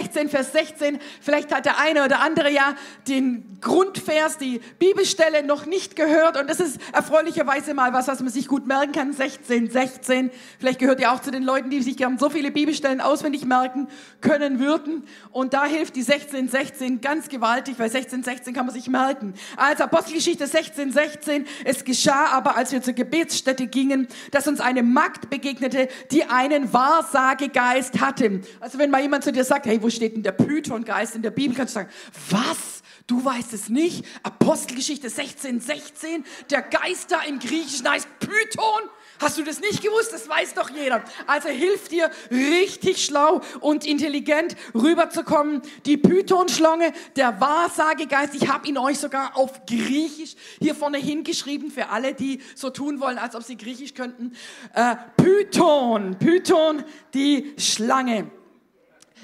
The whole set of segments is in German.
16, Vers 16. Vielleicht hat der eine oder andere ja den Grundvers, die Bibelstelle noch nicht gehört. Und das ist erfreulicherweise mal was, was man sich gut merken kann. 16, 16. Vielleicht gehört ihr auch zu den Leuten, die sich gern so viele Bibelstellen auswendig merken können würden. Und da hilft die 16, 16 ganz gewaltig, weil 16, 16 kann man sich merken. Also Apostelgeschichte 16, 16. Es geschah aber, als wir zur Gebetsstätte gingen, dass uns eine Magd begegnete, die einen Wahrsagegeist hatte. Also wenn mal jemand zu dir sagt, hey, wo steht denn der Pythongeist in der Bibel, kannst du sagen, was? Du weißt es nicht? Apostelgeschichte 16, 16, der Geist da im Griechischen heißt Python. Hast du das nicht gewusst? Das weiß doch jeder. Also hilft dir richtig schlau und intelligent rüberzukommen. Die Python-Schlange, der Wahrsagegeist, ich habe ihn euch sogar auf Griechisch hier vorne hingeschrieben für alle, die so tun wollen, als ob sie Griechisch könnten. Äh, Python, Python, die Schlange.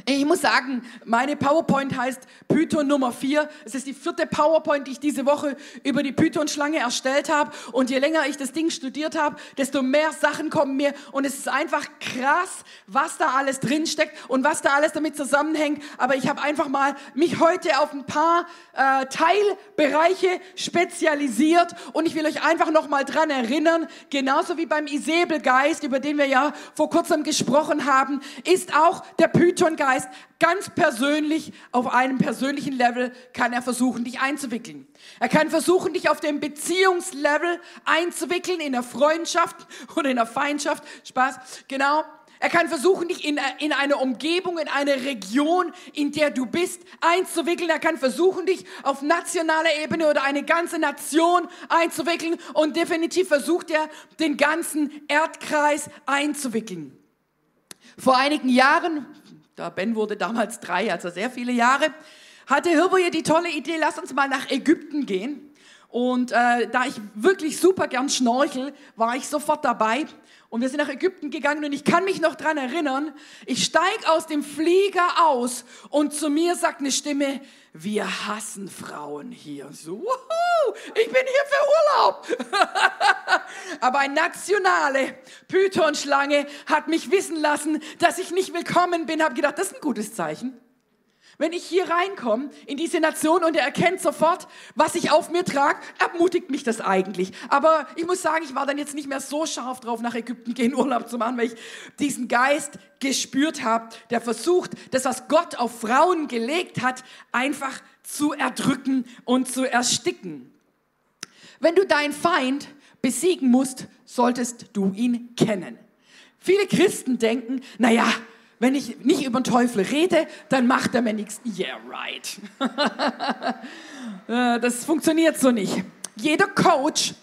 Ich muss sagen, meine PowerPoint heißt Python Nummer 4. Es ist die vierte PowerPoint, die ich diese Woche über die Python-Schlange erstellt habe. Und je länger ich das Ding studiert habe, desto mehr Sachen kommen mir. Und es ist einfach krass, was da alles drinsteckt und was da alles damit zusammenhängt. Aber ich habe einfach mal mich heute auf ein paar äh, Teilbereiche spezialisiert. Und ich will euch einfach noch mal dran erinnern, genauso wie beim Isabelgeist, über den wir ja vor kurzem gesprochen haben, ist auch der Python-Geist Geist ganz persönlich, auf einem persönlichen Level kann er versuchen, dich einzuwickeln. Er kann versuchen, dich auf dem Beziehungslevel einzuwickeln, in der Freundschaft oder in der Feindschaft. Spaß, genau. Er kann versuchen, dich in, in eine Umgebung, in eine Region, in der du bist, einzuwickeln. Er kann versuchen, dich auf nationaler Ebene oder eine ganze Nation einzuwickeln. Und definitiv versucht er, den ganzen Erdkreis einzuwickeln. Vor einigen Jahren, der Ben wurde damals drei, also sehr viele Jahre, hatte Hirboje die tolle Idee, lass uns mal nach Ägypten gehen. Und äh, da ich wirklich super gern schnorchel, war ich sofort dabei. Und wir sind nach Ägypten gegangen und ich kann mich noch dran erinnern, ich steig aus dem Flieger aus und zu mir sagt eine Stimme, wir hassen Frauen hier. Und so, wuhu, ich bin hier für Urlaub. Aber eine nationale Python-Schlange hat mich wissen lassen, dass ich nicht willkommen bin. Habe gedacht, das ist ein gutes Zeichen. Wenn ich hier reinkomme in diese Nation und er erkennt sofort, was ich auf mir trage, ermutigt mich das eigentlich. Aber ich muss sagen, ich war dann jetzt nicht mehr so scharf drauf, nach Ägypten gehen, Urlaub zu machen, weil ich diesen Geist gespürt habe, der versucht, das, was Gott auf Frauen gelegt hat, einfach zu erdrücken und zu ersticken. Wenn du deinen Feind besiegen musst, solltest du ihn kennen. Viele Christen denken, naja, wenn ich nicht über den Teufel rede, dann macht er mir nichts. Yeah, right. Äh, das funktioniert so nicht. Jeder Coach,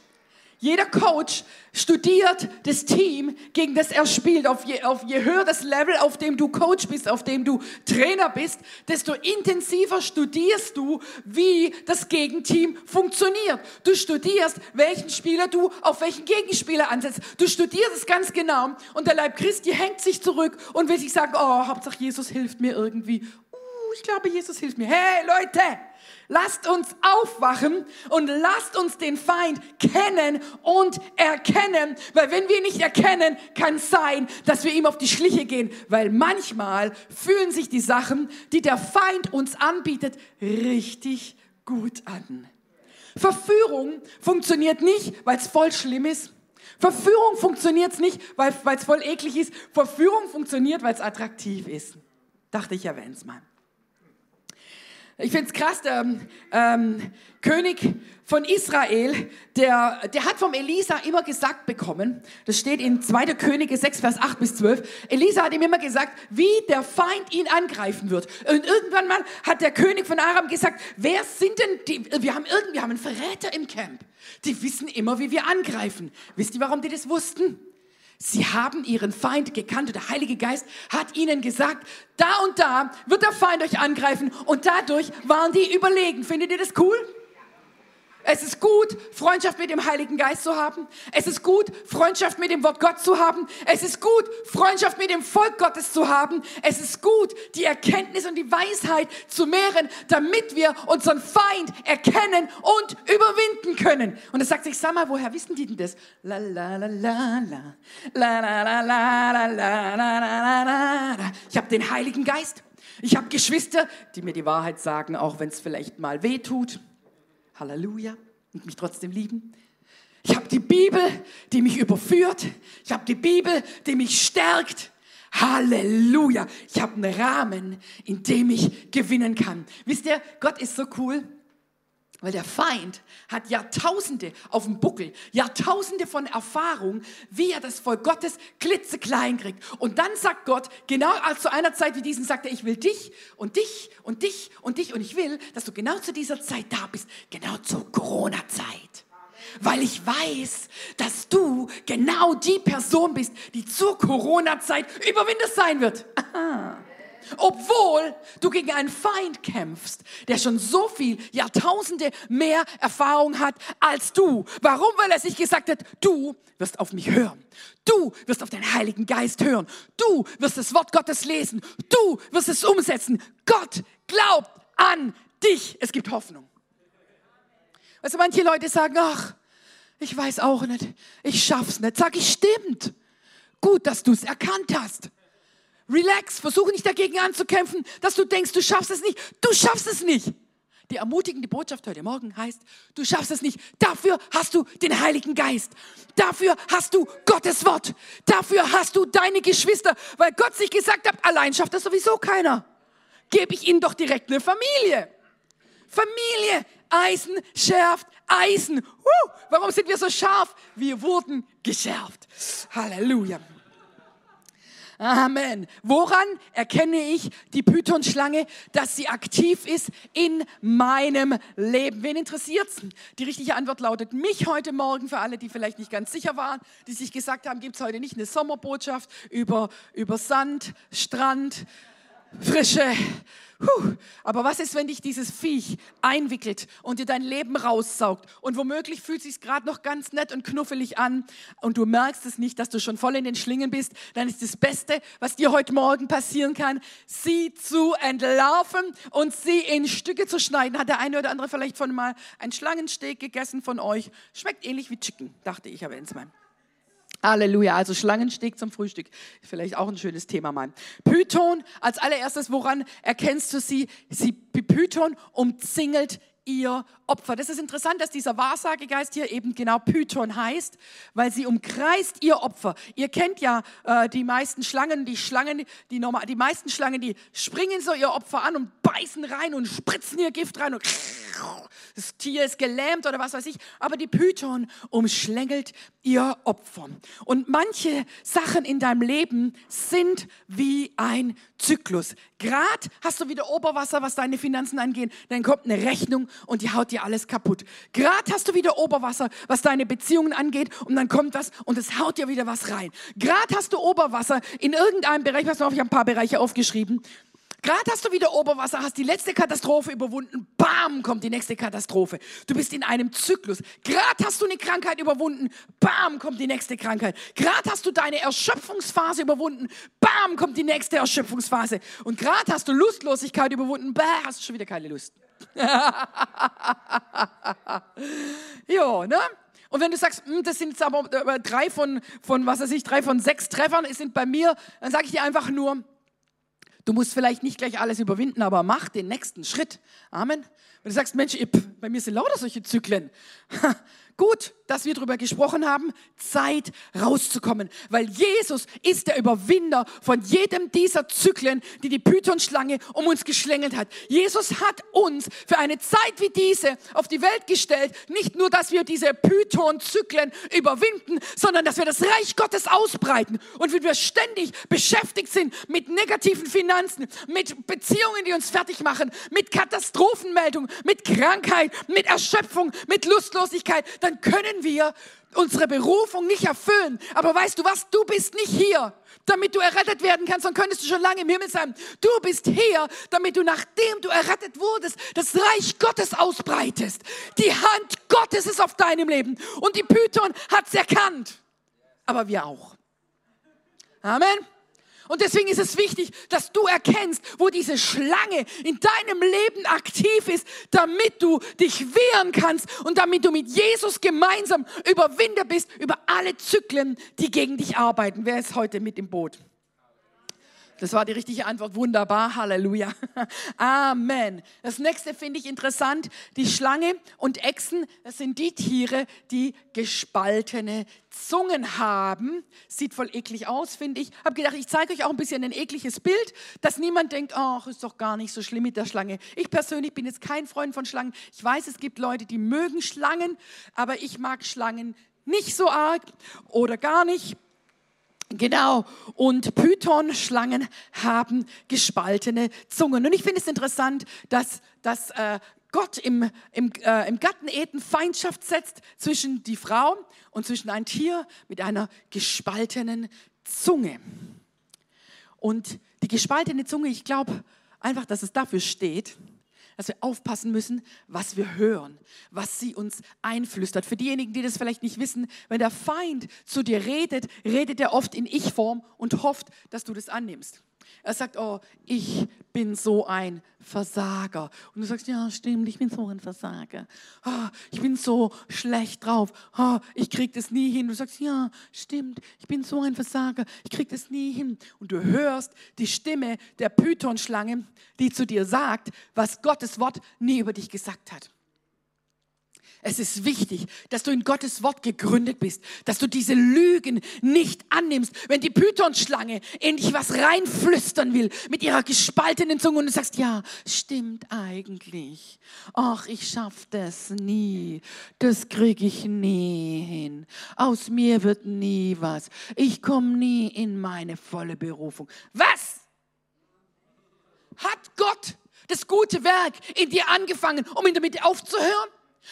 jeder Coach studiert das Team, gegen das er spielt. Auf je, auf je höher das Level, auf dem du Coach bist, auf dem du Trainer bist, desto intensiver studierst du, wie das Gegenteam funktioniert. Du studierst, welchen Spieler du auf welchen Gegenspieler ansetzt. Du studierst es ganz genau. Und der Leib Christi hängt sich zurück und will sich sagen, oh, Hauptsache Jesus hilft mir irgendwie. Ich glaube, Jesus hilft mir. Hey, Leute! Lasst uns aufwachen und lasst uns den Feind kennen und erkennen, weil wenn wir ihn nicht erkennen, kann es sein, dass wir ihm auf die Schliche gehen, weil manchmal fühlen sich die Sachen, die der Feind uns anbietet, richtig gut an. Verführung funktioniert nicht, weil es voll schlimm ist. Verführung funktioniert nicht, weil es voll eklig ist. Verführung funktioniert, weil es attraktiv ist. Dachte ich, erwähne es mal. Ich finde es krass, der ähm, König von Israel, der, der hat vom Elisa immer gesagt bekommen, das steht in 2. Könige 6, Vers 8 bis 12, Elisa hat ihm immer gesagt, wie der Feind ihn angreifen wird. Und irgendwann mal hat der König von Aram gesagt, wer sind denn die, wir haben irgendwie, wir haben einen Verräter im Camp. Die wissen immer, wie wir angreifen. Wisst ihr, warum die das wussten? Sie haben ihren Feind gekannt und der Heilige Geist hat ihnen gesagt, da und da wird der Feind euch angreifen und dadurch waren die überlegen. Findet ihr das cool? Es ist gut, Freundschaft mit dem Heiligen Geist zu haben. Es ist gut, Freundschaft mit dem Wort Gott zu haben. Es ist gut, Freundschaft mit dem Volk Gottes zu haben. Es ist gut, die Erkenntnis und die Weisheit zu mehren, damit wir unseren Feind erkennen und überwinden können. Und er sagt sich, sag mal, woher wissen die denn das? La la la la la la la la la la la la la. Ich habe den Heiligen Geist. Ich habe Geschwister, die mir die Wahrheit sagen, auch wenn es vielleicht mal weh tut. Halleluja. Und mich trotzdem lieben. Ich habe die Bibel, die mich überführt. Ich habe die Bibel, die mich stärkt. Halleluja. Ich habe einen Rahmen, in dem ich gewinnen kann. Wisst ihr, Gott ist so cool. Weil der Feind hat Jahrtausende auf dem Buckel, Jahrtausende von Erfahrung, wie er das Volk Gottes klitzeklein kriegt. Und dann sagt Gott, genau als zu einer Zeit wie diesen, sagt er, ich will dich und dich und dich und dich und ich will, dass du genau zu dieser Zeit da bist, genau zur Corona-Zeit. Weil ich weiß, dass du genau die Person bist, die zur Corona-Zeit Überwinder sein wird. Aha obwohl du gegen einen Feind kämpfst, der schon so viel Jahrtausende mehr Erfahrung hat als du. Warum? Weil er sich gesagt hat, du wirst auf mich hören. Du wirst auf den Heiligen Geist hören. Du wirst das Wort Gottes lesen. Du wirst es umsetzen. Gott glaubt an dich. Es gibt Hoffnung. Also manche Leute sagen, ach, ich weiß auch nicht, ich schaff's nicht. Sag ich, stimmt. Gut, dass du es erkannt hast. Relax, versuche nicht dagegen anzukämpfen, dass du denkst, du schaffst es nicht. Du schaffst es nicht. Die ermutigende Botschaft heute Morgen heißt, du schaffst es nicht. Dafür hast du den Heiligen Geist. Dafür hast du Gottes Wort. Dafür hast du deine Geschwister, weil Gott sich gesagt hat, allein schafft das sowieso keiner. Gebe ich ihnen doch direkt eine Familie. Familie. Eisen schärft Eisen. Uh, warum sind wir so scharf? Wir wurden geschärft. Halleluja. Amen. Woran erkenne ich die Python-Schlange, dass sie aktiv ist in meinem Leben? Wen interessiert's? Die richtige Antwort lautet mich heute Morgen für alle, die vielleicht nicht ganz sicher waren, die sich gesagt haben, gibt's heute nicht eine Sommerbotschaft über, über Sand, Strand, Frische Puh, aber was ist, wenn dich dieses Viech einwickelt und dir dein Leben raussaugt und womöglich fühlt es sich gerade noch ganz nett und knuffelig an und du merkst es nicht, dass du schon voll in den Schlingen bist, dann ist das Beste, was dir heute Morgen passieren kann, sie zu entlarven und sie in Stücke zu schneiden. Hat der eine oder andere vielleicht von mal einen Schlangensteak gegessen von euch? Schmeckt ähnlich wie Chicken, dachte ich aber ins mal. Halleluja, also Schlangensteak zum Frühstück. Vielleicht auch ein schönes Thema mal. Python, als allererstes, woran erkennst du sie? Sie, Python umzingelt ihr Opfer. Das ist interessant, dass dieser Wahrsagegeist hier eben genau Python heißt, weil sie umkreist ihr Opfer. Ihr kennt ja äh, die meisten Schlangen, die Schlangen, die normal, die meisten Schlangen, die springen so ihr Opfer an und beißen rein und spritzen ihr Gift rein und das Tier ist gelähmt oder was weiß ich. Aber die Python umschlängelt ihr Opfer. Und manche Sachen in deinem Leben sind wie ein Zyklus. Grad hast du wieder Oberwasser, was deine Finanzen angeht, dann kommt eine Rechnung und die haut dir alles kaputt. Grad hast du wieder Oberwasser, was deine Beziehungen angeht und dann kommt was und es haut dir wieder was rein. Grad hast du Oberwasser in irgendeinem Bereich, was noch, ich habe ein paar Bereiche aufgeschrieben, Gerade hast du wieder Oberwasser, hast die letzte Katastrophe überwunden, bam, kommt die nächste Katastrophe. Du bist in einem Zyklus. Gerade hast du eine Krankheit überwunden, bam, kommt die nächste Krankheit. Gerade hast du deine Erschöpfungsphase überwunden, bam, kommt die nächste Erschöpfungsphase. Und gerade hast du Lustlosigkeit überwunden, bam, hast du schon wieder keine Lust. jo, ne? Und wenn du sagst, hm, das sind jetzt aber drei von, von, was weiß ich, drei von sechs Treffern sind bei mir, dann sage ich dir einfach nur, Du musst vielleicht nicht gleich alles überwinden, aber mach den nächsten Schritt. Amen. Wenn du sagst, Mensch, bei mir sind lauter solche Zyklen. Gut, dass wir darüber gesprochen haben, Zeit rauszukommen, weil Jesus ist der Überwinder von jedem dieser Zyklen, die die Python-Schlange um uns geschlängelt hat. Jesus hat uns für eine Zeit wie diese auf die Welt gestellt, nicht nur, dass wir diese Python-Zyklen überwinden, sondern dass wir das Reich Gottes ausbreiten und wenn wir ständig beschäftigt sind mit negativen Finanzen, mit Beziehungen, die uns fertig machen, mit Katastrophenmeldungen, mit Krankheit, mit Erschöpfung, mit Lustlosigkeit, dann können wir unsere Berufung nicht erfüllen. Aber weißt du was? Du bist nicht hier, damit du errettet werden kannst, dann könntest du schon lange im Himmel sein. Du bist hier, damit du, nachdem du errettet wurdest, das Reich Gottes ausbreitest. Die Hand Gottes ist auf deinem Leben. Und die Python hat es erkannt. Aber wir auch. Amen. Und deswegen ist es wichtig, dass du erkennst, wo diese Schlange in deinem Leben aktiv ist, damit du dich wehren kannst und damit du mit Jesus gemeinsam Überwinder bist über alle Zyklen, die gegen dich arbeiten. Wer ist heute mit im Boot? Das war die richtige Antwort. Wunderbar. Halleluja. Amen. Das nächste finde ich interessant. Die Schlange und Echsen, das sind die Tiere, die gespaltene Zungen haben. Sieht voll eklig aus, finde ich. Habe gedacht, ich zeige euch auch ein bisschen ein ekliges Bild, dass niemand denkt, ach, ist doch gar nicht so schlimm mit der Schlange. Ich persönlich bin jetzt kein Freund von Schlangen. Ich weiß, es gibt Leute, die mögen Schlangen, aber ich mag Schlangen nicht so arg oder gar nicht. Genau. Und Python-Schlangen haben gespaltene Zungen. Und ich finde es interessant, dass, dass äh, Gott im, im, äh, im Garten Eden Feindschaft setzt zwischen die Frau und zwischen ein Tier mit einer gespaltenen Zunge. Und die gespaltene Zunge, ich glaube einfach, dass es dafür steht, dass wir aufpassen müssen, was wir hören, was sie uns einflüstert. Für diejenigen, die das vielleicht nicht wissen, wenn der Feind zu dir redet, redet er oft in Ich-Form und hofft, dass du das annimmst. Er sagt, oh, ich bin so ein Versager. Und du sagst, ja, stimmt, ich bin so ein Versager. Oh, ich bin so schlecht drauf. Oh, ich krieg das nie hin. Du sagst, ja, stimmt, ich bin so ein Versager. Ich krieg das nie hin. Und du hörst die Stimme der Python-Schlange, die zu dir sagt, was Gottes Wort nie über dich gesagt hat. Es ist wichtig, dass du in Gottes Wort gegründet bist, dass du diese Lügen nicht annimmst. Wenn die Python-Schlange in dich was reinflüstern will mit ihrer gespaltenen Zunge und du sagst, ja, stimmt eigentlich. Ach, ich schaff das nie. Das kriege ich nie hin. Aus mir wird nie was. Ich komme nie in meine volle Berufung. Was? Hat Gott das gute Werk in dir angefangen, um ihn damit aufzuhören?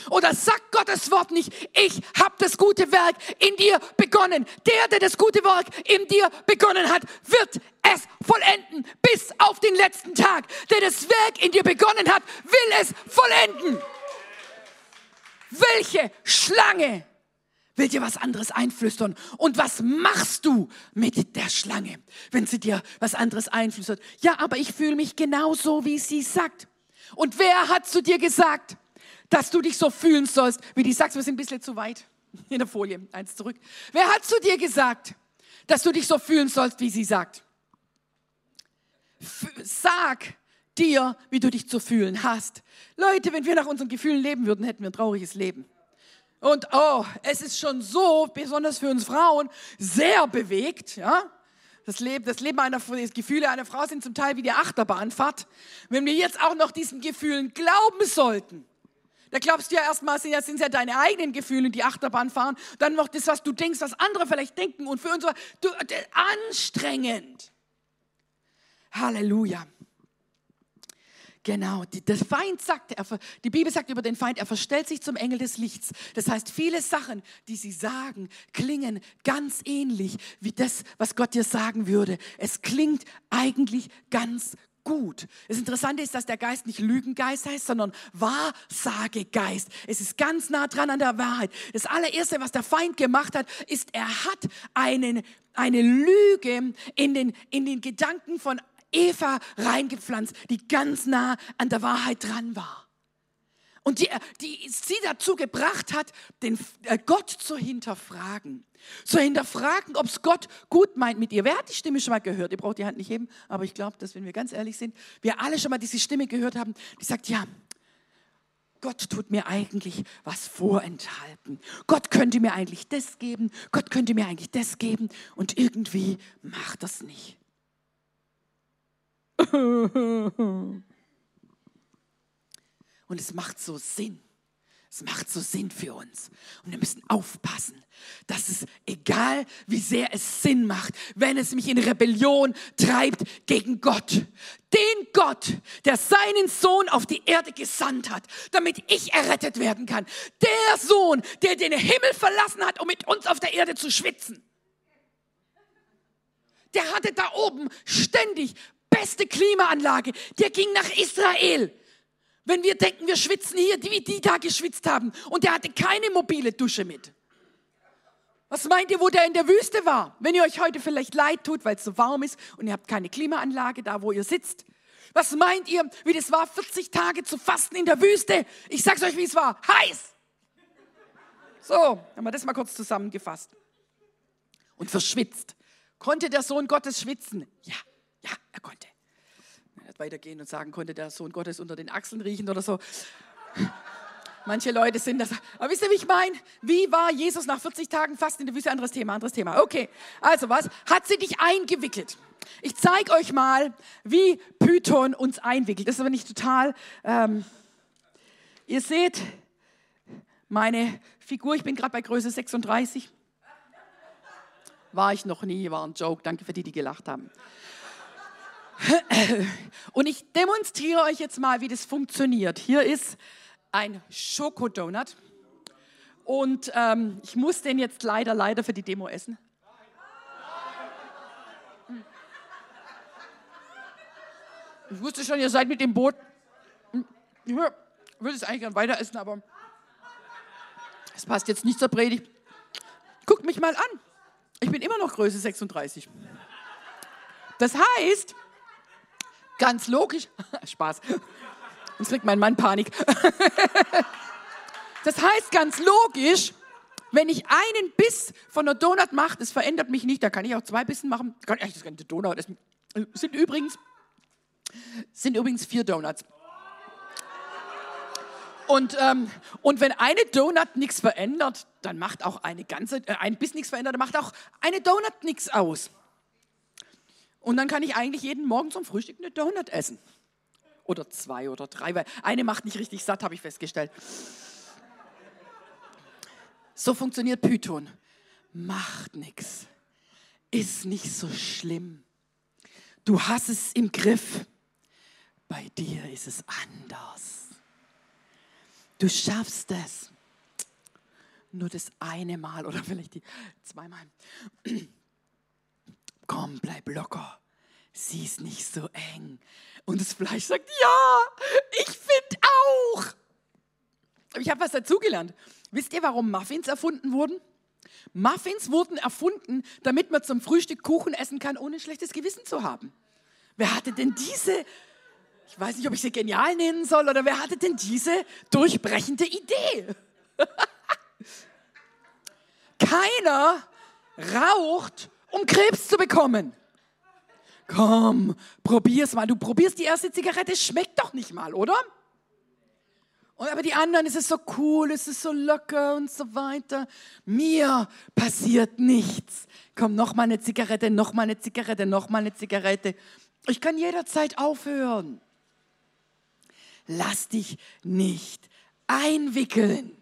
Oder sagt Gottes Wort nicht, ich habe das gute Werk in dir begonnen. Der, der das gute Werk in dir begonnen hat, wird es vollenden bis auf den letzten Tag. Der das Werk in dir begonnen hat, will es vollenden. Welche Schlange will dir was anderes einflüstern? Und was machst du mit der Schlange, wenn sie dir was anderes einflüstert? Ja, aber ich fühle mich genauso, wie sie sagt. Und wer hat zu dir gesagt, dass du dich so fühlen sollst, wie die sagst, wir sind ein bisschen zu weit. In der Folie, eins zurück. Wer hat zu dir gesagt, dass du dich so fühlen sollst, wie sie sagt? F sag dir, wie du dich zu fühlen hast. Leute, wenn wir nach unseren Gefühlen leben würden, hätten wir ein trauriges Leben. Und oh, es ist schon so, besonders für uns Frauen, sehr bewegt, ja. Das Leben, das Leben einer, die Gefühle einer Frau sind zum Teil wie die Achterbahnfahrt. Wenn wir jetzt auch noch diesen Gefühlen glauben sollten, da glaubst du ja erstmal, sind ja, sind ja deine eigenen Gefühle, die Achterbahn fahren. Dann noch das, was du denkst, was andere vielleicht denken. Und für uns war du, anstrengend. Halleluja. Genau, die, der Feind sagt, er, die Bibel sagt über den Feind, er verstellt sich zum Engel des Lichts. Das heißt, viele Sachen, die sie sagen, klingen ganz ähnlich wie das, was Gott dir sagen würde. Es klingt eigentlich ganz gut. Das Interessante ist, dass der Geist nicht Lügengeist heißt, sondern Wahrsagegeist. Es ist ganz nah dran an der Wahrheit. Das allererste, was der Feind gemacht hat, ist, er hat einen, eine Lüge in den, in den Gedanken von Eva reingepflanzt, die ganz nah an der Wahrheit dran war. Und die, die sie dazu gebracht hat, den äh, Gott zu hinterfragen. Zu hinterfragen, ob es Gott gut meint mit ihr. Wer hat die Stimme schon mal gehört? Ihr braucht die Hand nicht heben, aber ich glaube, dass wenn wir ganz ehrlich sind, wir alle schon mal diese Stimme gehört haben, die sagt, ja, Gott tut mir eigentlich was vorenthalten. Gott könnte mir eigentlich das geben, Gott könnte mir eigentlich das geben und irgendwie macht das nicht. Und es macht so Sinn. Es macht so Sinn für uns. Und wir müssen aufpassen, dass es, egal wie sehr es Sinn macht, wenn es mich in Rebellion treibt gegen Gott, den Gott, der seinen Sohn auf die Erde gesandt hat, damit ich errettet werden kann. Der Sohn, der den Himmel verlassen hat, um mit uns auf der Erde zu schwitzen. Der hatte da oben ständig beste Klimaanlage. Der ging nach Israel wenn wir denken, wir schwitzen hier, wie die da geschwitzt haben. Und der hatte keine mobile Dusche mit. Was meint ihr, wo der in der Wüste war? Wenn ihr euch heute vielleicht leid tut, weil es so warm ist und ihr habt keine Klimaanlage da, wo ihr sitzt. Was meint ihr, wie das war, 40 Tage zu fasten in der Wüste? Ich sag's euch, wie es war. Heiß! So, haben wir das mal kurz zusammengefasst. Und verschwitzt. Konnte der Sohn Gottes schwitzen? Ja. Ja, er konnte. Er weitergehen und sagen, konnte der Sohn Gottes unter den Achseln riechen oder so. Manche Leute sind das. Aber wisst ihr, wie ich meine? Wie war Jesus nach 40 Tagen fast in der Wüste? Anderes Thema, anderes Thema. Okay, also was? Hat sie dich eingewickelt? Ich zeige euch mal, wie Python uns einwickelt. Das ist aber nicht total. Ähm, ihr seht meine Figur, ich bin gerade bei Größe 36. War ich noch nie, war ein Joke. Danke für die, die gelacht haben. Und ich demonstriere euch jetzt mal, wie das funktioniert. Hier ist ein Schokodonut. Und ähm, ich muss den jetzt leider, leider für die Demo essen. Ich wusste schon, ihr seid mit dem Boot. Ich würde es eigentlich gerne weiter essen, aber es passt jetzt nicht zur Predigt. Guckt mich mal an. Ich bin immer noch Größe 36. Das heißt, ganz logisch, Spaß, Jetzt kriegt mein Mann Panik. Das heißt ganz logisch, wenn ich einen Biss von der Donut mache, das verändert mich nicht. Da kann ich auch zwei Bissen machen. Kann ich das ganze Donut essen. Sind übrigens, sind übrigens vier Donuts. Und, ähm, und wenn eine Donut nichts verändert, dann macht auch eine ganze, äh, ein Biss nichts verändert, dann macht auch eine Donut nichts aus. Und dann kann ich eigentlich jeden Morgen zum Frühstück eine Donut essen. Oder zwei oder drei, weil eine macht nicht richtig satt, habe ich festgestellt. So funktioniert Python. Macht nichts. Ist nicht so schlimm. Du hast es im Griff. Bei dir ist es anders. Du schaffst es. Nur das eine Mal oder vielleicht die zweimal. Komm, bleib locker. Sie ist nicht so eng. Und das Fleisch sagt, ja, ich finde auch. Ich habe was dazugelernt. Wisst ihr, warum Muffins erfunden wurden? Muffins wurden erfunden, damit man zum Frühstück Kuchen essen kann, ohne schlechtes Gewissen zu haben. Wer hatte denn diese, ich weiß nicht, ob ich sie genial nennen soll, oder wer hatte denn diese durchbrechende Idee? Keiner raucht, um Krebs zu bekommen. Komm, probier's mal. Du probierst die erste Zigarette, schmeckt doch nicht mal, oder? Und aber die anderen, es ist so cool, es ist so locker und so weiter. Mir passiert nichts. Komm, noch mal eine Zigarette, noch mal eine Zigarette, noch mal eine Zigarette. Ich kann jederzeit aufhören. Lass dich nicht einwickeln.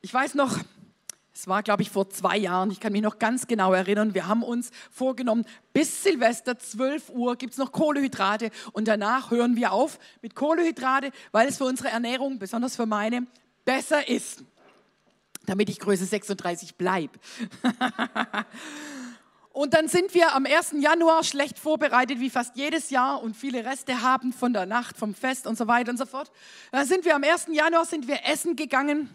Ich weiß noch, es war, glaube ich, vor zwei Jahren, ich kann mich noch ganz genau erinnern, wir haben uns vorgenommen, bis Silvester 12 Uhr gibt es noch Kohlehydrate und danach hören wir auf mit Kohlehydrate, weil es für unsere Ernährung, besonders für meine, besser ist, damit ich Größe 36 bleibe. Und dann sind wir am 1. Januar schlecht vorbereitet, wie fast jedes Jahr und viele Reste haben von der Nacht, vom Fest und so weiter und so fort. Dann sind wir am 1. Januar sind wir essen gegangen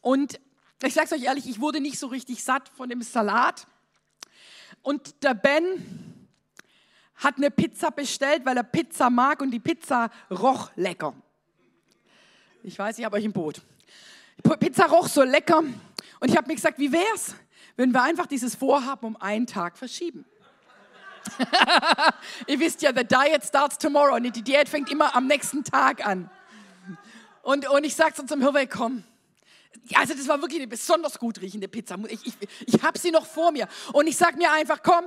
und ich sage es euch ehrlich, ich wurde nicht so richtig satt von dem Salat. Und der Ben hat eine Pizza bestellt, weil er Pizza mag und die Pizza roch lecker. Ich weiß, ich habe euch im Boot. Pizza roch so lecker und ich habe mir gesagt, wie wär's, wenn wir einfach dieses Vorhaben um einen Tag verschieben? Ihr wisst ja, the diet starts tomorrow und die Diät fängt immer am nächsten Tag an. Und, und ich sage so zum Hirwe, komm, ja, also das war wirklich eine besonders gut riechende Pizza. Ich, ich, ich habe sie noch vor mir. Und ich sage mir einfach, komm,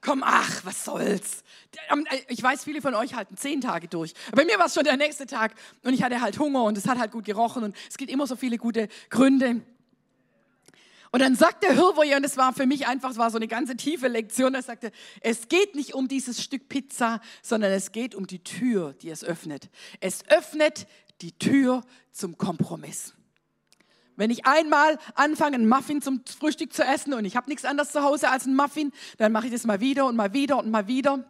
komm, ach, was soll's. Äh, ich weiß, viele von euch halten zehn Tage durch. Bei mir war es schon der nächste Tag und ich hatte halt Hunger und es hat halt gut gerochen und es gibt immer so viele gute Gründe. Und dann sagt der Hirwoje, und es war für mich einfach, es war so eine ganze tiefe Lektion, er sagte, es geht nicht um dieses Stück Pizza, sondern es geht um die Tür, die es öffnet. Es öffnet die Tür zum Kompromiss. Wenn ich einmal anfange, einen Muffin zum Frühstück zu essen und ich habe nichts anderes zu Hause als einen Muffin, dann mache ich das mal wieder und mal wieder und mal wieder.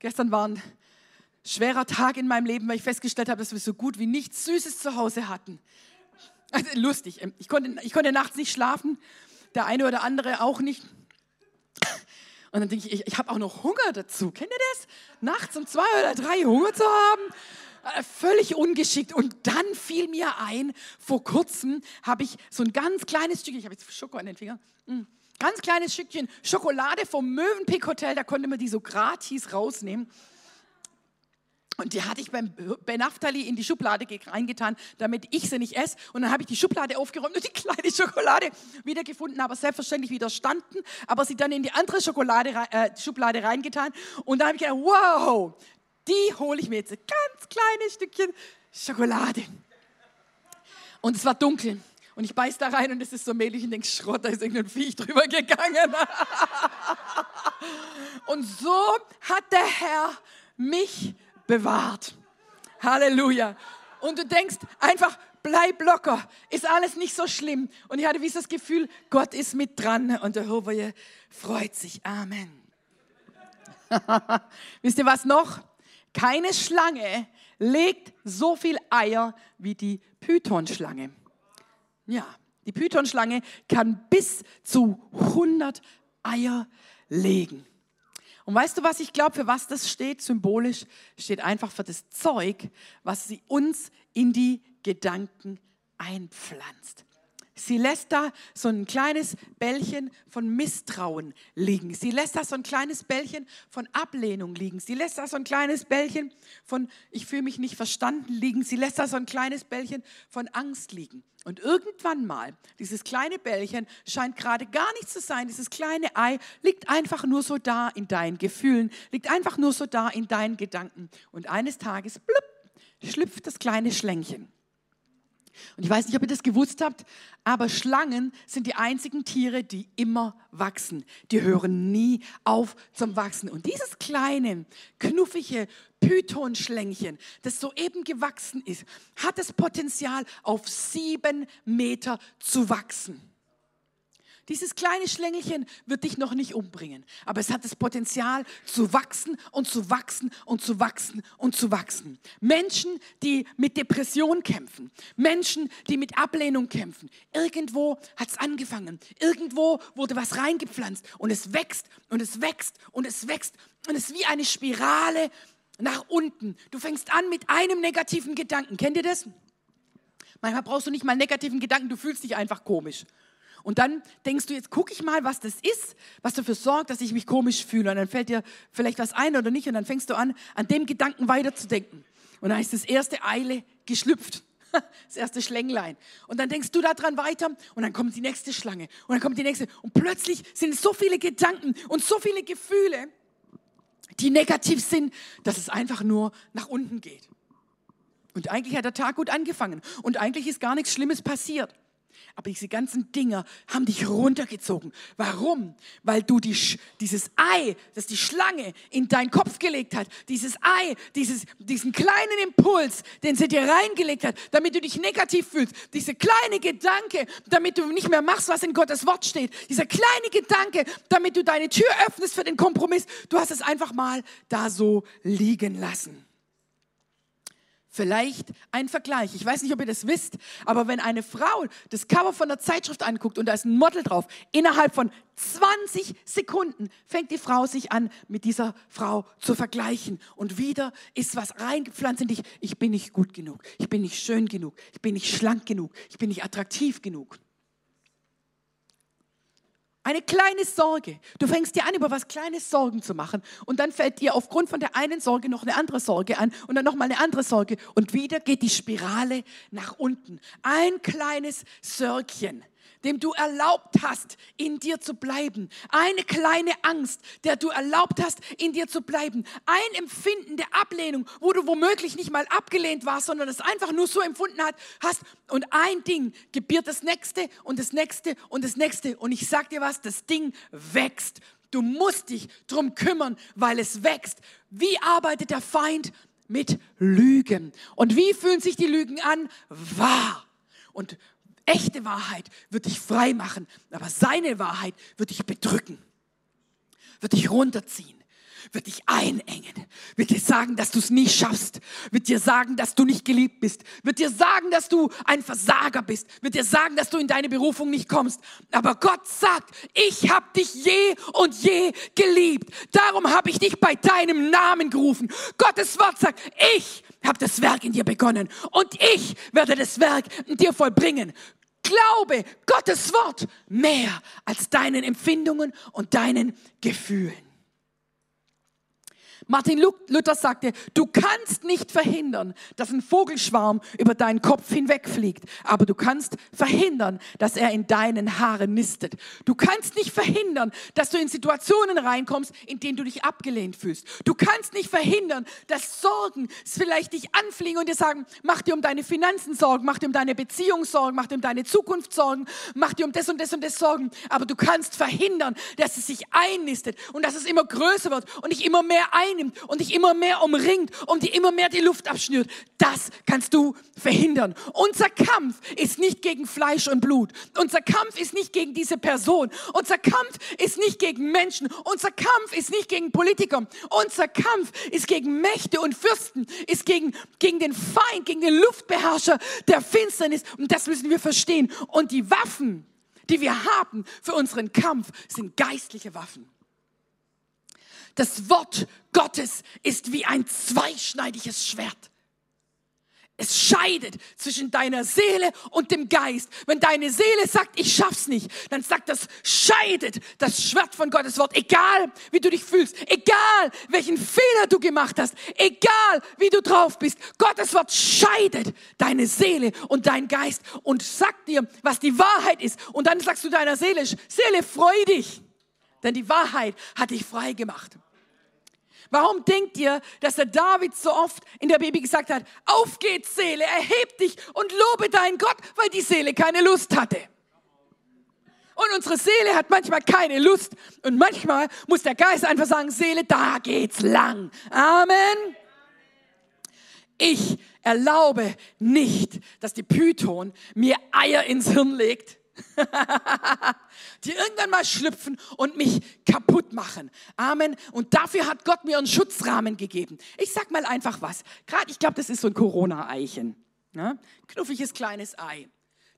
Gestern war ein schwerer Tag in meinem Leben, weil ich festgestellt habe, dass wir so gut wie nichts Süßes zu Hause hatten. Also lustig. Ich konnte, ich konnte nachts nicht schlafen, der eine oder andere auch nicht. Und dann denke ich, ich, ich habe auch noch Hunger dazu. Kennt ihr das? Nachts um zwei oder drei Hunger zu haben? Äh, völlig ungeschickt. Und dann fiel mir ein, vor kurzem habe ich so ein ganz kleines Stück, ich habe jetzt Schoko an den Fingern, mm, Ganz kleines Stückchen Schokolade vom Mövenpick Hotel, da konnte man die so gratis rausnehmen. Und die hatte ich beim Benaftali in die Schublade reingetan, damit ich sie nicht esse. Und dann habe ich die Schublade aufgeräumt und die kleine Schokolade wiedergefunden, aber selbstverständlich widerstanden, aber sie dann in die andere Schokolade, äh, Schublade reingetan. Und da habe ich gedacht, wow, die hole ich mir jetzt. Ein ganz kleines Stückchen Schokolade. Und es war dunkel. Und ich beiß da rein und es ist so mehlig und denke, Schrott, da ist irgendein Viech drüber gegangen. und so hat der Herr mich bewahrt. Halleluja. Und du denkst einfach, bleib locker, ist alles nicht so schlimm. Und ich hatte wie das Gefühl, Gott ist mit dran und der Hohe freut sich. Amen. Wisst ihr was noch? Keine Schlange legt so viel Eier wie die Pythonschlange. Ja, die Pythonschlange kann bis zu 100 Eier legen. Und weißt du, was ich glaube, für was das steht? Symbolisch steht einfach für das Zeug, was sie uns in die Gedanken einpflanzt. Sie lässt da so ein kleines Bällchen von Misstrauen liegen. Sie lässt da so ein kleines Bällchen von Ablehnung liegen. Sie lässt da so ein kleines Bällchen von ich fühle mich nicht verstanden liegen. Sie lässt da so ein kleines Bällchen von Angst liegen. Und irgendwann mal, dieses kleine Bällchen scheint gerade gar nicht zu sein. Dieses kleine Ei liegt einfach nur so da in deinen Gefühlen, liegt einfach nur so da in deinen Gedanken. Und eines Tages, blub, schlüpft das kleine Schlängchen. Und ich weiß nicht, ob ihr das gewusst habt, aber Schlangen sind die einzigen Tiere, die immer wachsen. Die hören nie auf zum Wachsen. Und dieses kleine, knuffige Pythonschlängchen, das soeben gewachsen ist, hat das Potenzial, auf sieben Meter zu wachsen. Dieses kleine Schlängelchen wird dich noch nicht umbringen, aber es hat das Potenzial zu wachsen und zu wachsen und zu wachsen und zu wachsen. Menschen, die mit Depression kämpfen, Menschen, die mit Ablehnung kämpfen. Irgendwo hat es angefangen, irgendwo wurde was reingepflanzt und es wächst und es wächst und es wächst und es ist wie eine Spirale nach unten. Du fängst an mit einem negativen Gedanken. Kennt ihr das? Manchmal brauchst du nicht mal negativen Gedanken, du fühlst dich einfach komisch. Und dann denkst du, jetzt gucke ich mal, was das ist, was dafür sorgt, dass ich mich komisch fühle. Und dann fällt dir vielleicht was ein oder nicht. Und dann fängst du an, an dem Gedanken weiterzudenken. Und dann ist das erste Eile geschlüpft. Das erste Schlänglein. Und dann denkst du daran weiter und dann kommt die nächste Schlange und dann kommt die nächste. Und plötzlich sind so viele Gedanken und so viele Gefühle, die negativ sind, dass es einfach nur nach unten geht. Und eigentlich hat der Tag gut angefangen und eigentlich ist gar nichts Schlimmes passiert. Aber diese ganzen Dinger haben dich runtergezogen. Warum? Weil du die, dieses Ei, das die Schlange in deinen Kopf gelegt hat, dieses Ei, dieses, diesen kleinen Impuls, den sie dir reingelegt hat, damit du dich negativ fühlst, dieser kleine Gedanke, damit du nicht mehr machst, was in Gottes Wort steht, dieser kleine Gedanke, damit du deine Tür öffnest für den Kompromiss, du hast es einfach mal da so liegen lassen. Vielleicht ein Vergleich. Ich weiß nicht, ob ihr das wisst, aber wenn eine Frau das Cover von der Zeitschrift anguckt und da ist ein Model drauf, innerhalb von 20 Sekunden fängt die Frau sich an, mit dieser Frau zu vergleichen. Und wieder ist was reingepflanzt in dich. Ich bin nicht gut genug. Ich bin nicht schön genug. Ich bin nicht schlank genug. Ich bin nicht attraktiv genug. Eine kleine Sorge. Du fängst dir an, über was kleines Sorgen zu machen. Und dann fällt dir aufgrund von der einen Sorge noch eine andere Sorge an und dann nochmal eine andere Sorge. Und wieder geht die Spirale nach unten. Ein kleines Sörgchen dem du erlaubt hast, in dir zu bleiben. Eine kleine Angst, der du erlaubt hast, in dir zu bleiben. Ein Empfinden der Ablehnung, wo du womöglich nicht mal abgelehnt warst, sondern es einfach nur so empfunden hast. Und ein Ding gebiert das nächste und das nächste und das nächste. Und ich sag dir was, das Ding wächst. Du musst dich drum kümmern, weil es wächst. Wie arbeitet der Feind? Mit Lügen. Und wie fühlen sich die Lügen an? Wahr. Und Echte Wahrheit wird dich frei machen, aber seine Wahrheit wird dich bedrücken, wird dich runterziehen, wird dich einengen, wird dir sagen, dass du es nie schaffst, wird dir sagen, dass du nicht geliebt bist, wird dir sagen, dass du ein Versager bist, wird dir sagen, dass du in deine Berufung nicht kommst. Aber Gott sagt, ich habe dich je und je geliebt. Darum habe ich dich bei deinem Namen gerufen. Gottes Wort sagt, ich habe das Werk in dir begonnen und ich werde das Werk in dir vollbringen. Glaube Gottes Wort mehr als deinen Empfindungen und deinen Gefühlen. Martin Luther sagte, du kannst nicht verhindern, dass ein Vogelschwarm über deinen Kopf hinwegfliegt, aber du kannst verhindern, dass er in deinen Haaren nistet. Du kannst nicht verhindern, dass du in Situationen reinkommst, in denen du dich abgelehnt fühlst. Du kannst nicht verhindern, dass Sorgen vielleicht dich anfliegen und dir sagen, mach dir um deine Finanzen Sorgen, mach dir um deine Beziehung Sorgen, mach dir um deine Zukunft Sorgen, mach dir um das und das und das Sorgen. Aber du kannst verhindern, dass es sich einnistet und dass es immer größer wird und dich immer mehr ein einnimmt und dich immer mehr umringt und dir immer mehr die Luft abschnürt. Das kannst du verhindern. Unser Kampf ist nicht gegen Fleisch und Blut. Unser Kampf ist nicht gegen diese Person. Unser Kampf ist nicht gegen Menschen. Unser Kampf ist nicht gegen Politiker. Unser Kampf ist gegen Mächte und Fürsten, ist gegen, gegen den Feind, gegen den Luftbeherrscher der Finsternis. Und das müssen wir verstehen. Und die Waffen, die wir haben für unseren Kampf, sind geistliche Waffen. Das Wort Gottes ist wie ein zweischneidiges Schwert. Es scheidet zwischen deiner Seele und dem Geist. Wenn deine Seele sagt, ich schaff's nicht, dann sagt das, scheidet das Schwert von Gottes Wort. Egal, wie du dich fühlst, egal, welchen Fehler du gemacht hast, egal, wie du drauf bist. Gottes Wort scheidet deine Seele und dein Geist und sagt dir, was die Wahrheit ist. Und dann sagst du deiner Seele, Seele, freu dich. Denn die Wahrheit hat dich frei gemacht. Warum denkt ihr, dass der David so oft in der Bibel gesagt hat, auf geht's Seele, erheb dich und lobe deinen Gott, weil die Seele keine Lust hatte. Und unsere Seele hat manchmal keine Lust und manchmal muss der Geist einfach sagen, Seele, da geht's lang. Amen. Ich erlaube nicht, dass die Python mir Eier ins Hirn legt die irgendwann mal schlüpfen und mich kaputt machen. Amen. Und dafür hat Gott mir einen Schutzrahmen gegeben. Ich sag mal einfach was. Gerade, ich glaube, das ist so ein Corona-Eichen. Ne? Knuffiges kleines Ei.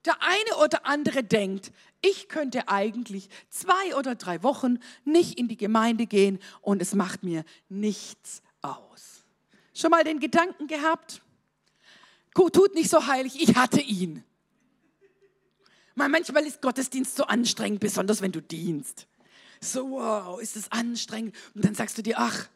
Der eine oder andere denkt, ich könnte eigentlich zwei oder drei Wochen nicht in die Gemeinde gehen und es macht mir nichts aus. Schon mal den Gedanken gehabt? Tut nicht so heilig, ich hatte ihn. Manchmal ist Gottesdienst so anstrengend, besonders wenn du dienst. So, wow, ist es anstrengend. Und dann sagst du dir, ach,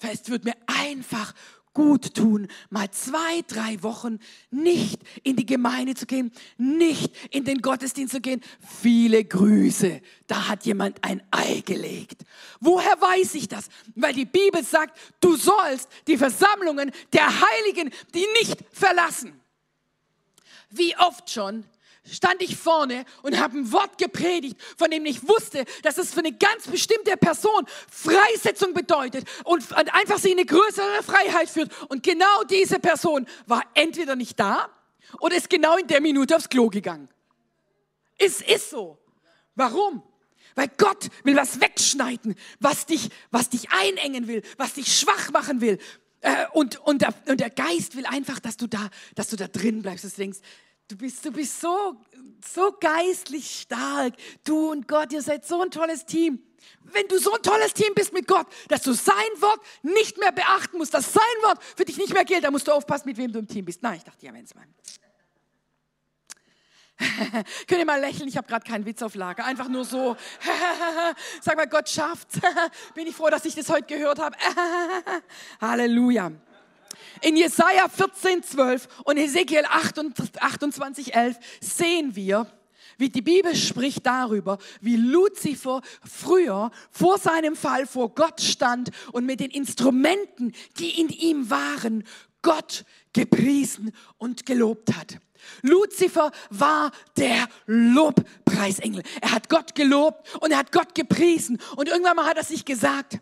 es wird mir einfach gut tun, mal zwei, drei Wochen nicht in die Gemeinde zu gehen, nicht in den Gottesdienst zu gehen. Viele Grüße, da hat jemand ein Ei gelegt. Woher weiß ich das? Weil die Bibel sagt, du sollst die Versammlungen der Heiligen, die nicht verlassen. Wie oft schon stand ich vorne und habe ein Wort gepredigt, von dem ich wusste, dass es für eine ganz bestimmte Person Freisetzung bedeutet und einfach sie in eine größere Freiheit führt. Und genau diese Person war entweder nicht da oder ist genau in der Minute aufs Klo gegangen. Es ist so. Warum? Weil Gott will was wegschneiden, was dich, was dich einengen will, was dich schwach machen will. Äh, und, und, der, und der Geist will einfach, dass du da, dass du da drin bleibst, dass du denkst, Du bist, du bist so, so geistlich stark. Du und Gott, ihr seid so ein tolles Team. Wenn du so ein tolles Team bist mit Gott, dass du sein Wort nicht mehr beachten musst, dass sein Wort für dich nicht mehr gilt, dann musst du aufpassen, mit wem du im Team bist. Nein, ich dachte, ja, wenn's mal. Könnt ihr mal lächeln? Ich habe gerade keinen Witz auf Lager. Einfach nur so. Sag mal, Gott schafft's. Bin ich froh, dass ich das heute gehört habe. Halleluja. In Jesaja 14, 12 und Ezekiel 28, 11 sehen wir, wie die Bibel spricht darüber, wie Luzifer früher vor seinem Fall vor Gott stand und mit den Instrumenten, die in ihm waren, Gott gepriesen und gelobt hat. Luzifer war der Lobpreisengel. Er hat Gott gelobt und er hat Gott gepriesen. Und irgendwann mal hat er sich gesagt,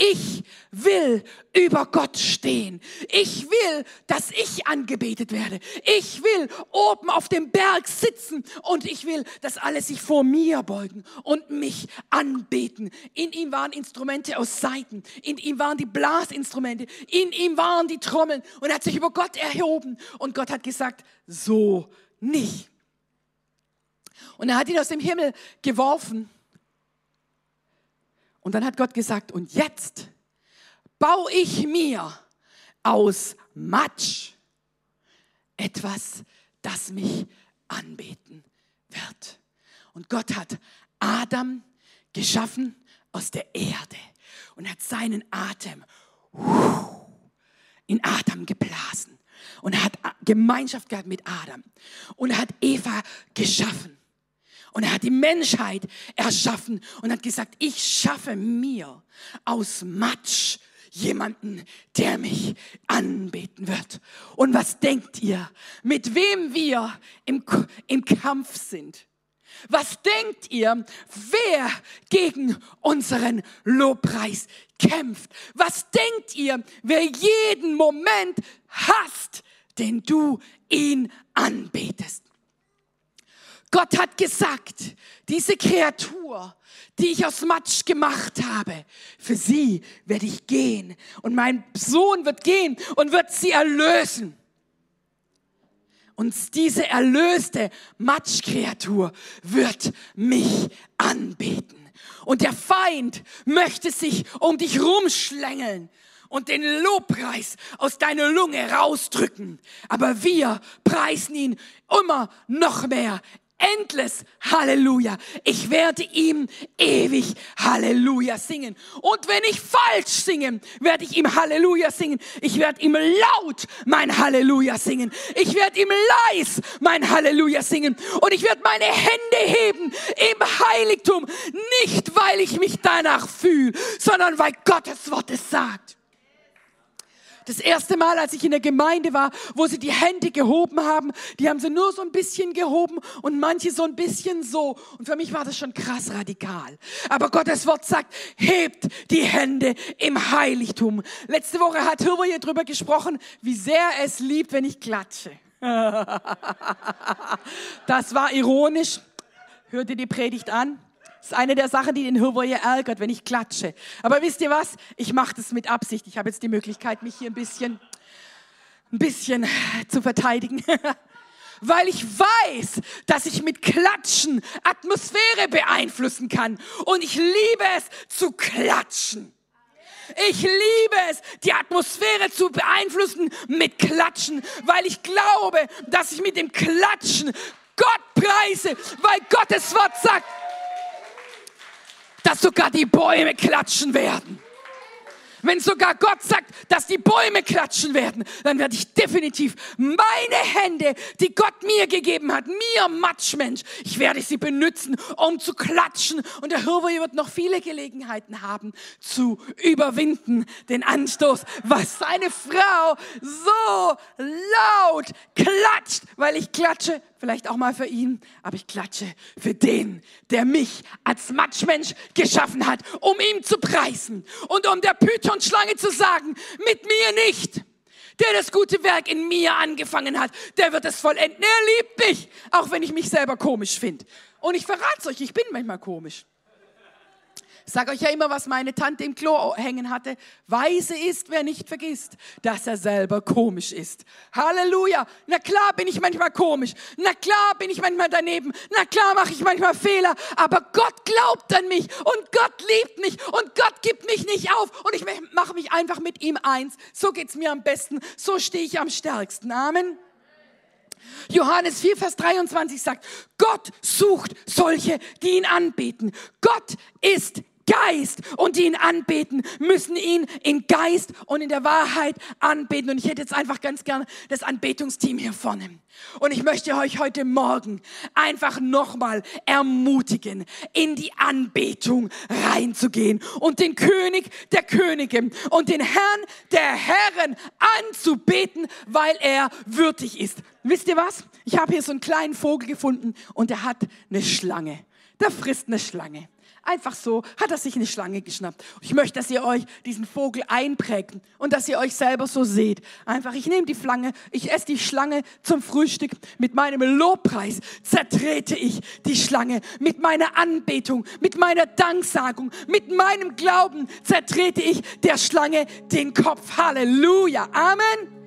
ich will über Gott stehen. Ich will, dass ich angebetet werde. Ich will oben auf dem Berg sitzen und ich will, dass alle sich vor mir beugen und mich anbeten. In ihm waren Instrumente aus Seiten. In ihm waren die Blasinstrumente. In ihm waren die Trommeln. Und er hat sich über Gott erhoben. Und Gott hat gesagt, so nicht. Und er hat ihn aus dem Himmel geworfen und dann hat Gott gesagt, und jetzt baue ich mir aus Matsch etwas, das mich anbeten wird. Und Gott hat Adam geschaffen aus der Erde und hat seinen Atem in Adam geblasen und hat Gemeinschaft gehabt mit Adam und hat Eva geschaffen. Und er hat die Menschheit erschaffen und hat gesagt, ich schaffe mir aus Matsch jemanden, der mich anbeten wird. Und was denkt ihr, mit wem wir im, im Kampf sind? Was denkt ihr, wer gegen unseren Lobpreis kämpft? Was denkt ihr, wer jeden Moment hasst, den du ihn anbetest? Gott hat gesagt, diese Kreatur, die ich aus Matsch gemacht habe, für sie werde ich gehen und mein Sohn wird gehen und wird sie erlösen. Und diese erlöste Matschkreatur wird mich anbeten. Und der Feind möchte sich um dich rumschlängeln und den Lobpreis aus deiner Lunge rausdrücken. Aber wir preisen ihn immer noch mehr endless Halleluja. Ich werde ihm ewig Halleluja singen. Und wenn ich falsch singe, werde ich ihm Halleluja singen. Ich werde ihm laut mein Halleluja singen. Ich werde ihm leis mein Halleluja singen. Und ich werde meine Hände heben im Heiligtum. Nicht, weil ich mich danach fühle, sondern weil Gottes Wort es sagt. Das erste Mal, als ich in der Gemeinde war, wo sie die Hände gehoben haben, die haben sie nur so ein bisschen gehoben und manche so ein bisschen so. Und für mich war das schon krass radikal. Aber Gottes Wort sagt, hebt die Hände im Heiligtum. Letzte Woche hat Hirwa hier drüber gesprochen, wie sehr es liebt, wenn ich klatsche. Das war ironisch. Hört ihr die Predigt an? Das ist eine der Sachen, die den Hirwoje ärgert, wenn ich klatsche. Aber wisst ihr was? Ich mache das mit Absicht. Ich habe jetzt die Möglichkeit, mich hier ein bisschen, ein bisschen zu verteidigen. Weil ich weiß, dass ich mit Klatschen Atmosphäre beeinflussen kann. Und ich liebe es zu klatschen. Ich liebe es, die Atmosphäre zu beeinflussen mit Klatschen, weil ich glaube, dass ich mit dem Klatschen Gott preise, weil Gottes Wort sagt, dass sogar die Bäume klatschen werden. Wenn sogar Gott sagt, dass die Bäume klatschen werden, dann werde ich definitiv meine Hände, die Gott mir gegeben hat, mir Matschmensch, ich werde sie benutzen, um zu klatschen. Und der Hirwe wird noch viele Gelegenheiten haben, zu überwinden, den Anstoß, was seine Frau so laut klatscht, weil ich klatsche, vielleicht auch mal für ihn, aber ich klatsche für den, der mich als Matschmensch geschaffen hat, um ihm zu preisen und um der Python-Schlange zu sagen, mit mir nicht. Der das gute Werk in mir angefangen hat, der wird es vollenden. Er liebt mich, auch wenn ich mich selber komisch finde. Und ich verrate euch, ich bin manchmal komisch. Sage euch ja immer, was meine Tante im Klo hängen hatte. Weise ist, wer nicht vergisst, dass er selber komisch ist. Halleluja. Na klar bin ich manchmal komisch. Na klar bin ich manchmal daneben. Na klar mache ich manchmal Fehler. Aber Gott glaubt an mich und Gott liebt mich und Gott gibt mich nicht auf. Und ich mache mich einfach mit ihm eins. So geht's mir am besten. So stehe ich am stärksten. Amen. Johannes 4, Vers 23 sagt, Gott sucht solche, die ihn anbeten. Gott ist Geist und die ihn anbeten, müssen ihn in Geist und in der Wahrheit anbeten. Und ich hätte jetzt einfach ganz gerne das Anbetungsteam hier vorne. Und ich möchte euch heute Morgen einfach nochmal ermutigen, in die Anbetung reinzugehen und den König der Könige und den Herrn der Herren anzubeten, weil er würdig ist. Wisst ihr was? Ich habe hier so einen kleinen Vogel gefunden und der hat eine Schlange. Der frisst eine Schlange. Einfach so hat er sich eine Schlange geschnappt. Ich möchte, dass ihr euch diesen Vogel einprägt und dass ihr euch selber so seht. Einfach, ich nehme die Schlange, ich esse die Schlange zum Frühstück. Mit meinem Lobpreis zertrete ich die Schlange. Mit meiner Anbetung, mit meiner Danksagung, mit meinem Glauben zertrete ich der Schlange den Kopf. Halleluja. Amen.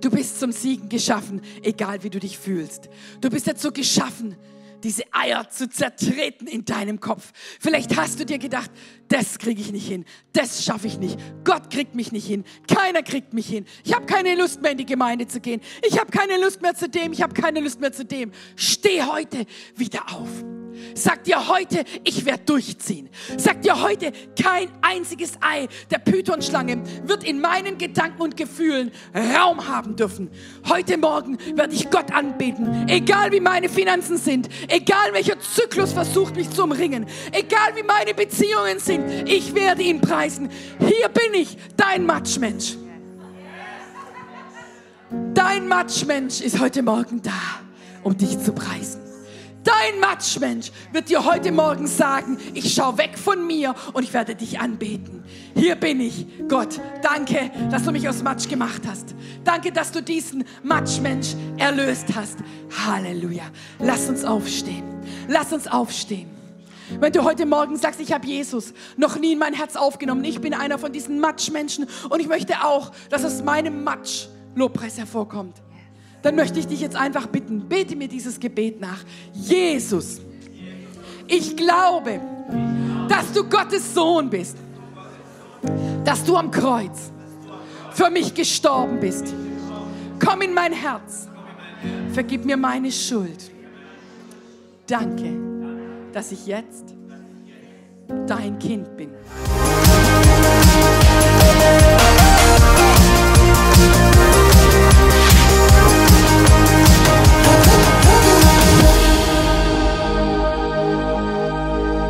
Du bist zum Siegen geschaffen, egal wie du dich fühlst. Du bist dazu geschaffen, diese Eier zu zertreten in deinem Kopf. Vielleicht hast du dir gedacht, das kriege ich nicht hin, das schaffe ich nicht, Gott kriegt mich nicht hin, keiner kriegt mich hin, ich habe keine Lust mehr in die Gemeinde zu gehen, ich habe keine Lust mehr zu dem, ich habe keine Lust mehr zu dem. Steh heute wieder auf. Sag dir heute, ich werde durchziehen. Sag dir heute, kein einziges Ei der Pythonschlange wird in meinen Gedanken und Gefühlen Raum haben dürfen. Heute Morgen werde ich Gott anbeten, egal wie meine Finanzen sind, egal welcher Zyklus versucht mich zu umringen, egal wie meine Beziehungen sind, ich werde ihn preisen. Hier bin ich, dein Matschmensch. Dein Matschmensch ist heute Morgen da, um dich zu preisen. Dein Matschmensch wird dir heute Morgen sagen, ich schaue weg von mir und ich werde dich anbeten. Hier bin ich, Gott. Danke, dass du mich aus Matsch gemacht hast. Danke, dass du diesen Matschmensch erlöst hast. Halleluja. Lass uns aufstehen. Lass uns aufstehen. Wenn du heute Morgen sagst, ich habe Jesus noch nie in mein Herz aufgenommen, ich bin einer von diesen Matschmenschen und ich möchte auch, dass aus meinem Matsch Lobpreis hervorkommt dann möchte ich dich jetzt einfach bitten, bete mir dieses Gebet nach. Jesus, ich glaube, dass du Gottes Sohn bist, dass du am Kreuz für mich gestorben bist. Komm in mein Herz, vergib mir meine Schuld. Danke, dass ich jetzt dein Kind bin.